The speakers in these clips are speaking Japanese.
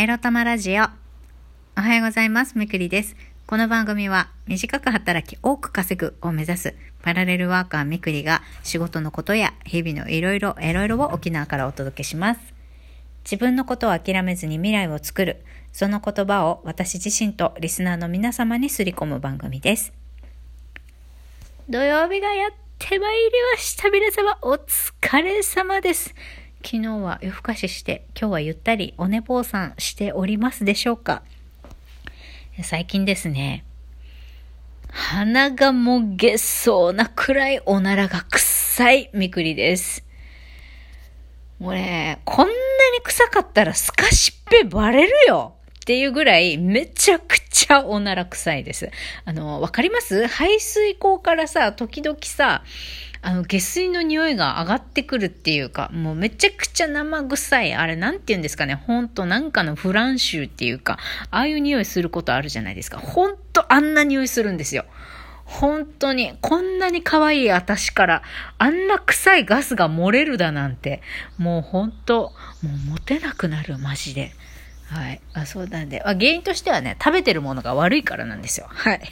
エロ玉ラジオ。おはようございます。みくりです。この番組は短く働き多く稼ぐを目指すパラレルワーカーみくりが仕事のことや日々のいろいろいろいろを沖縄からお届けします。自分のことを諦めずに未来を作る、その言葉を私自身とリスナーの皆様にすり込む番組です。土曜日がやってまいりました。皆様、お疲れ様です。昨日は夜更かしして、今日はゆったりお寝坊さんしておりますでしょうか？最近ですね、鼻がもげそうなくらいおならが臭いみくりです。もうね、こんなに臭かったらすかしっぺバレるよっていうぐらいめちゃくちゃおなら臭いです。あの、わかります？排水口からさ、時々さ、あの、下水の匂いが上がってくるっていうか、もうめちゃくちゃ生臭い。あれ、なんて言うんですかね？ほんと、なんかのフランシューっていうか、ああいう匂いすることあるじゃないですか。ほんと、あんな匂いするんですよ。本当に、こんなに可愛い私から、あんな臭いガスが漏れるだなんて、もう本当、もうモテなくなる、マジで。はい。あ、そうなんで。あ原因としてはね、食べてるものが悪いからなんですよ。はい。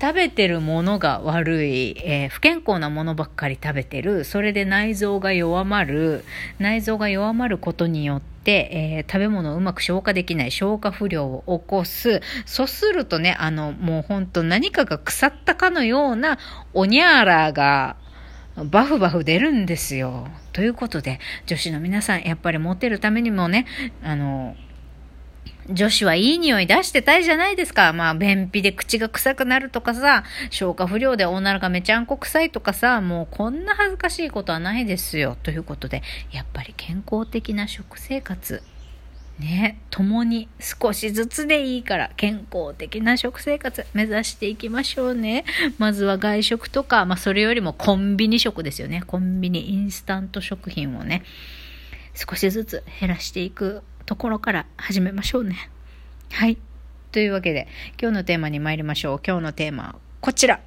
食べてるものが悪い、えー不健康なものばっかり食べてる、それで内臓が弱まる、内臓が弱まることによって、えー食べ物をうまく消化できない消化不良を起こす。そうするとね、あの、もう本当何かが腐ったかのようなおにゃーらが、バフバフ出るんですよ。ということで、女子の皆さん、やっぱりモテるためにもね、あの、女子はいい匂い出してたいじゃないですか。まあ、便秘で口が臭くなるとかさ、消化不良で女がめちゃんこ臭いとかさ、もうこんな恥ずかしいことはないですよ。ということで、やっぱり健康的な食生活。ね、共に少しずつでいいから健康的な食生活目指していきましょうね。まずは外食とか、まあそれよりもコンビニ食ですよね。コンビニインスタント食品をね、少しずつ減らしていくところから始めましょうね。はい。というわけで、今日のテーマに参りましょう。今日のテーマはこちら。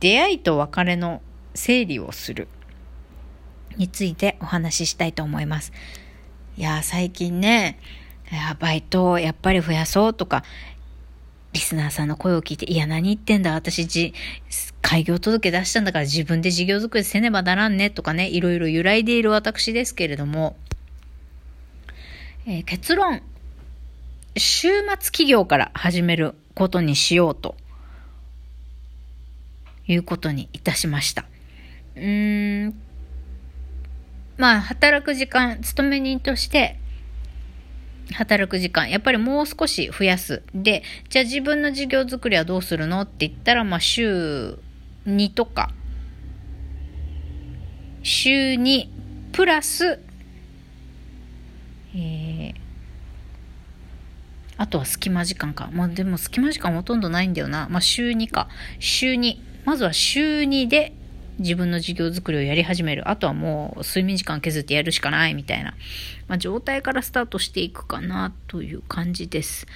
出会いと別れの整理をする。についてお話ししたいと思います。いや、最近ね、バイトをやっぱり増やそうとか、リスナーさんの声を聞いて、いや、何言ってんだ、私じ、開業届出したんだから自分で事業作りせねばならんね、とかね、いろいろ揺らいでいる私ですけれども、えー結論、週末企業から始めることにしようと、いうことにいたしました。うーん、まあ、働く時間、勤め人として、働く時間、やっぱりもう少し増やす。で、じゃあ自分の事業作りはどうするのって言ったら、まあ、週2とか、週2プラス、えー、あとは隙間時間か。まあでも隙間時間ほとんどないんだよな。まあ週2か。週2。まずは週2で自分の事業作りをやり始める。あとはもう睡眠時間削ってやるしかないみたいな、まあ、状態からスタートしていくかなという感じです。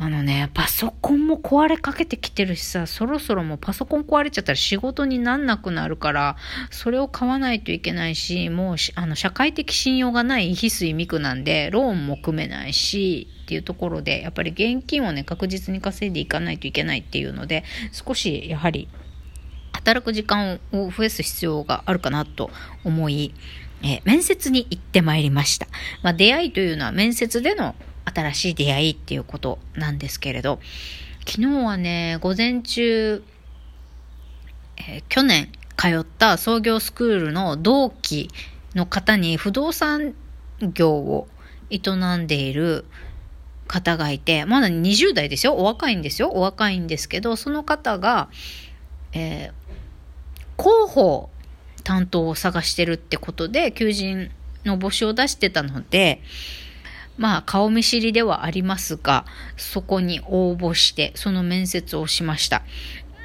あのね、パソコンも壊れかけてきてるしさ、そろそろもうパソコン壊れちゃったら仕事になんなくなるから、それを買わないといけないし、もうあの社会的信用がない翡翠ミクなんで、ローンも組めないし、っていうところで、やっぱり現金をね、確実に稼いでいかないといけないっていうので、少しやはり、働く時間を増やす必要があるかなと思い、えー面接に行ってまいりました。まあ、出会いというのは面接での新しい出会いっていうことなんですけれど、昨日はね、午前中、えー去年通った創業スクールの同期の方に不動産業を営んでいる方がいて、まだ20代ですよ。お若いんですよ。お若いんですけど、その方が、えー広報担当を探してるってことで、求人の募集を出してたので、まあ、顔見知りではありますが、そこに応募して、その面接をしました。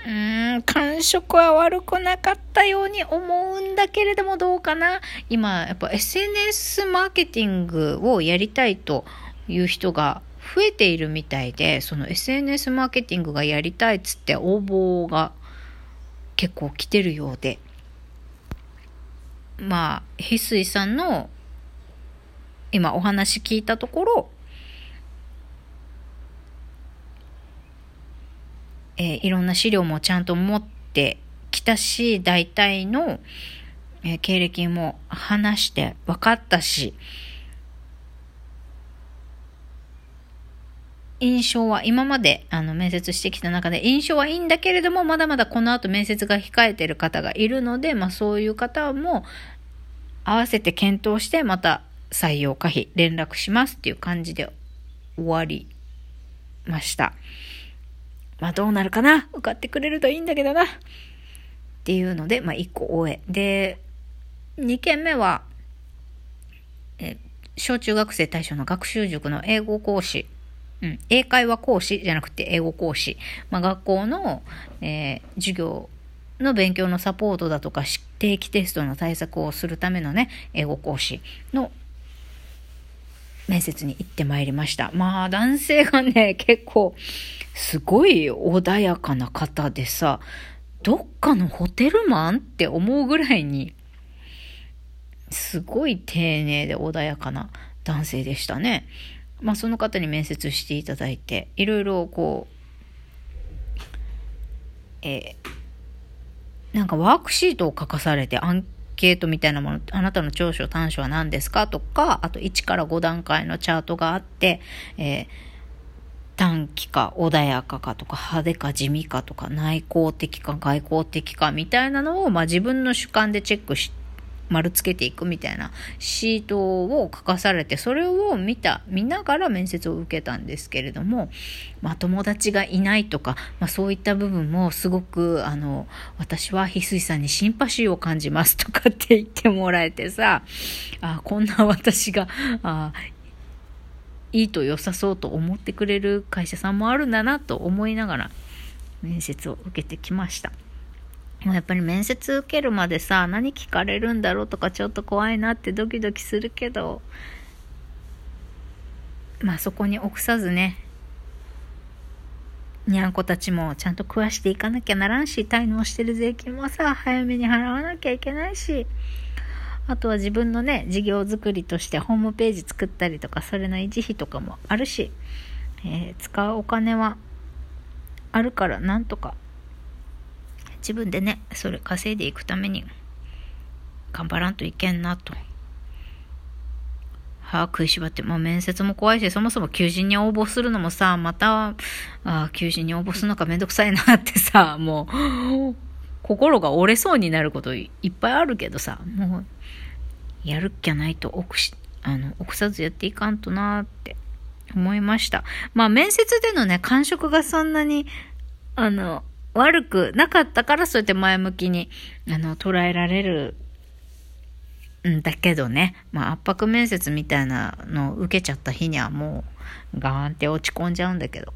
うーん、感触は悪くなかったように思うんだけれどもどうかな今、やっぱ SNS マーケティングをやりたいという人が増えているみたいで、その SNS マーケティングがやりたいっつって応募が結構来てるようで。まあ、翡翠さんの今お話聞いたところ、えー、いろんな資料もちゃんと持ってきたし、大体の、えー、経歴も話して分かったし、印象は今まであの面接してきた中で印象はいいんだけれどもまだまだこの後面接が控えてる方がいるので、まあ、そういう方も合わせて検討してまた採用可否連絡しますっていう感じで終わりました。まあどうなるかな？受かってくれるといいんだけどなっていうので、まあ1個終え。で、2件目は、え小中学生対象の学習塾の英語講師うん、英会話講師じゃなくて英語講師、まあ、学校の、えー、授業の勉強のサポートだとか定期テストの対策をするためのね英語講師の面接に行ってまいりました。まあ男性がね結構すごい穏やかな方でさどっかのホテルマンって思うぐらいにすごい丁寧で穏やかな男性でしたね。まあ、その方に面接していただいていろいろこう、えー、なんかワークシートを書かされてアンケートみたいなものあなたの長所短所は何ですか？とかあと1から5段階のチャートがあって、えー短期か穏やかかとか派手か地味かとか内向的か外向的かみたいなのを、まあ、自分の主観でチェックして丸つけていくみたいなシートを書かされてそれを見た見ながら面接を受けたんですけれども、まあ、友達がいないとか、まあ、そういった部分もすごくあの私は翡翠さんにシンパシーを感じますとかって言ってもらえてさあこんな私があいいと良さそうと思ってくれる会社さんもあるんだなと思いながら面接を受けてきました。やっぱり面接受けるまでさ、何聞かれるんだろうとかちょっと怖いなってドキドキするけど、まあそこに臆さずね、にゃんこたちもちゃんと食わしていかなきゃならんし、滞納してる税金もさ、早めに払わなきゃいけないし、あとは自分のね、事業作りとしてホームページ作ったりとか、それの維持費とかもあるし、えー、使うお金はあるからなんとか自分でねそれ稼いでいくために頑張らんといけんなと。歯食いしばって、もう面接も怖いし、そもそも求人に応募するのもさ、また、あ求人に応募するのかめんどくさいなってさ、もう、心が折れそうになることいっぱいあるけどさ、もう、やるっきゃないと奥し、あの、臆さずやっていかんとなって思いました。まあ面接でのね、感触がそんなに、あの、悪くなかったからそうやって前向きに、あの、捉えられるんだけどね、まあ圧迫面接みたいなのを受けちゃった日にはもうガーンって落ち込んじゃうんだけど、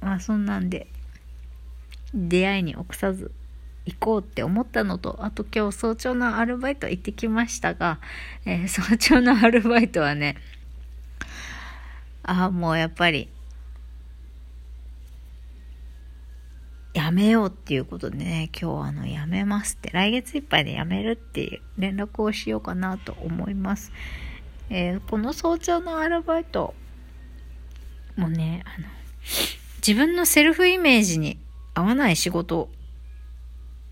まあそんなんで、出会いに臆さず行こうって思ったのと、あと今日早朝のアルバイト行ってきましたが、えー、早朝のアルバイトはね、ああ、もうやっぱりやめようっていうことでね、今日あの、やめますって、来月いっぱいでやめるっていう連絡をしようかなと思います。えー、この早朝のアルバイトもね、あの、自分のセルフイメージに合わない仕事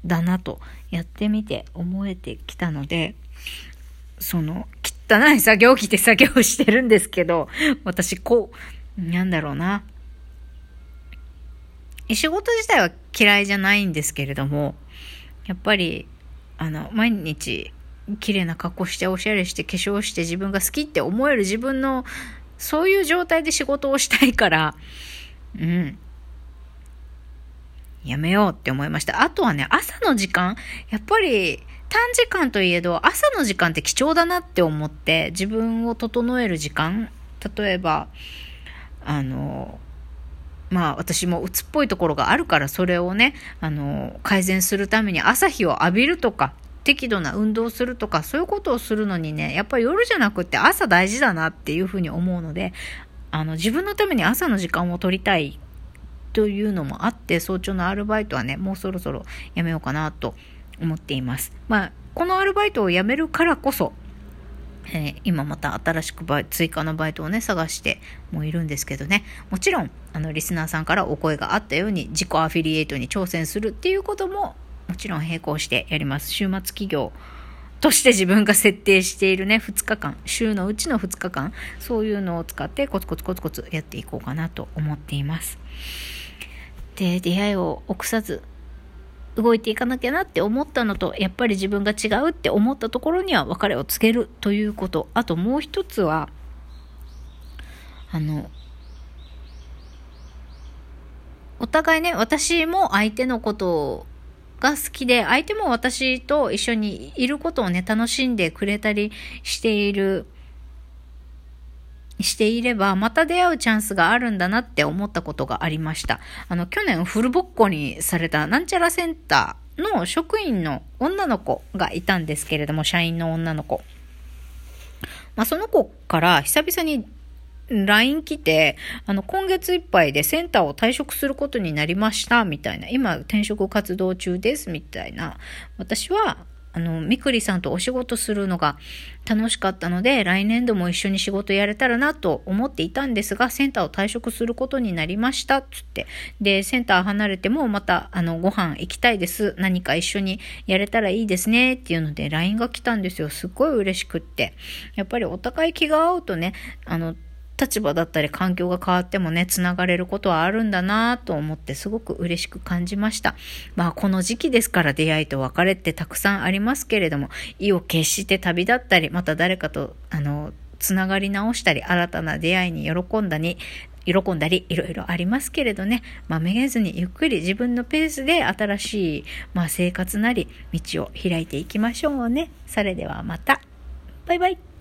だなとやってみて思えてきたので、その、汚い作業着で作業してるんですけど、私こう、なんだろうな。仕事自体は嫌いじゃないんですけれども、やっぱり、あの、毎日、綺麗な格好しておしゃれして化粧して自分が好きって思える自分のそういう状態で仕事をしたいからうん。やめようって思いました。あとはね朝の時間やっぱり短時間といえど朝の時間って貴重だなって思って自分を整える時間例えばあのまあ私も鬱っぽいところがあるからそれをね、あの、改善するために朝日を浴びるとか、適度な運動するとか、そういうことをするのにね、やっぱり夜じゃなくって朝大事だなっていうふうに思うので、あの、自分のために朝の時間を取りたいというのもあって、早朝のアルバイトはね、もうそろそろやめようかなと思っています。まあ、このアルバイトを辞めるからこそ、えー、今また新しくバイ追加のバイトをね探してもいるんですけどね。もちろんあのリスナーさんからお声があったように自己アフィリエイトに挑戦するっていうことももちろん並行してやります。週末企業として自分が設定しているね2日間週のうちの2日間そういうのを使ってコツコツコツコツやっていこうかなと思っています。で出会いを臆さず動いていかなきゃなって思ったのと、やっぱり自分が違うって思ったところには別れをつけるということ。あともう一つは、あの、お互いね、私も相手のことが好きで、相手も私と一緒にいることをね、楽しんでくれたりしているしていれば、また出会うチャンスがあるんだなって思ったことがありました。あの、去年フルボッコにされたなんちゃらセンターの職員の女の子がいたんですけれども、社員の女の子。まあ、その子から久々に LINE 来て、あの、今月いっぱいでセンターを退職することになりました、みたいな。今、転職活動中です、みたいな。私は、あの、みくりさんとお仕事するのが楽しかったので、来年度も一緒に仕事やれたらなと思っていたんですが、センターを退職することになりました、つって。で、センター離れてもまた、あの、ご飯行きたいです。何か一緒にやれたらいいですね、っていうので LINE が来たんですよ。すっごい嬉しくって。やっぱりお互い気が合うとね、あの、立場だったり環境が変わってもね、つながれることはあるんだなと思ってすごく嬉しく感じました。まあこの時期ですから出会いと別れってたくさんありますけれども、意を決して旅立ったり、また誰かと、あの、つながり直したり、新たな出会いに喜んだに、喜んだり、いろいろありますけれどね、まあ、めげずにゆっくり自分のペースで新しい、まあ、生活なり、道を開いていきましょうね。それではまた。バイバイ。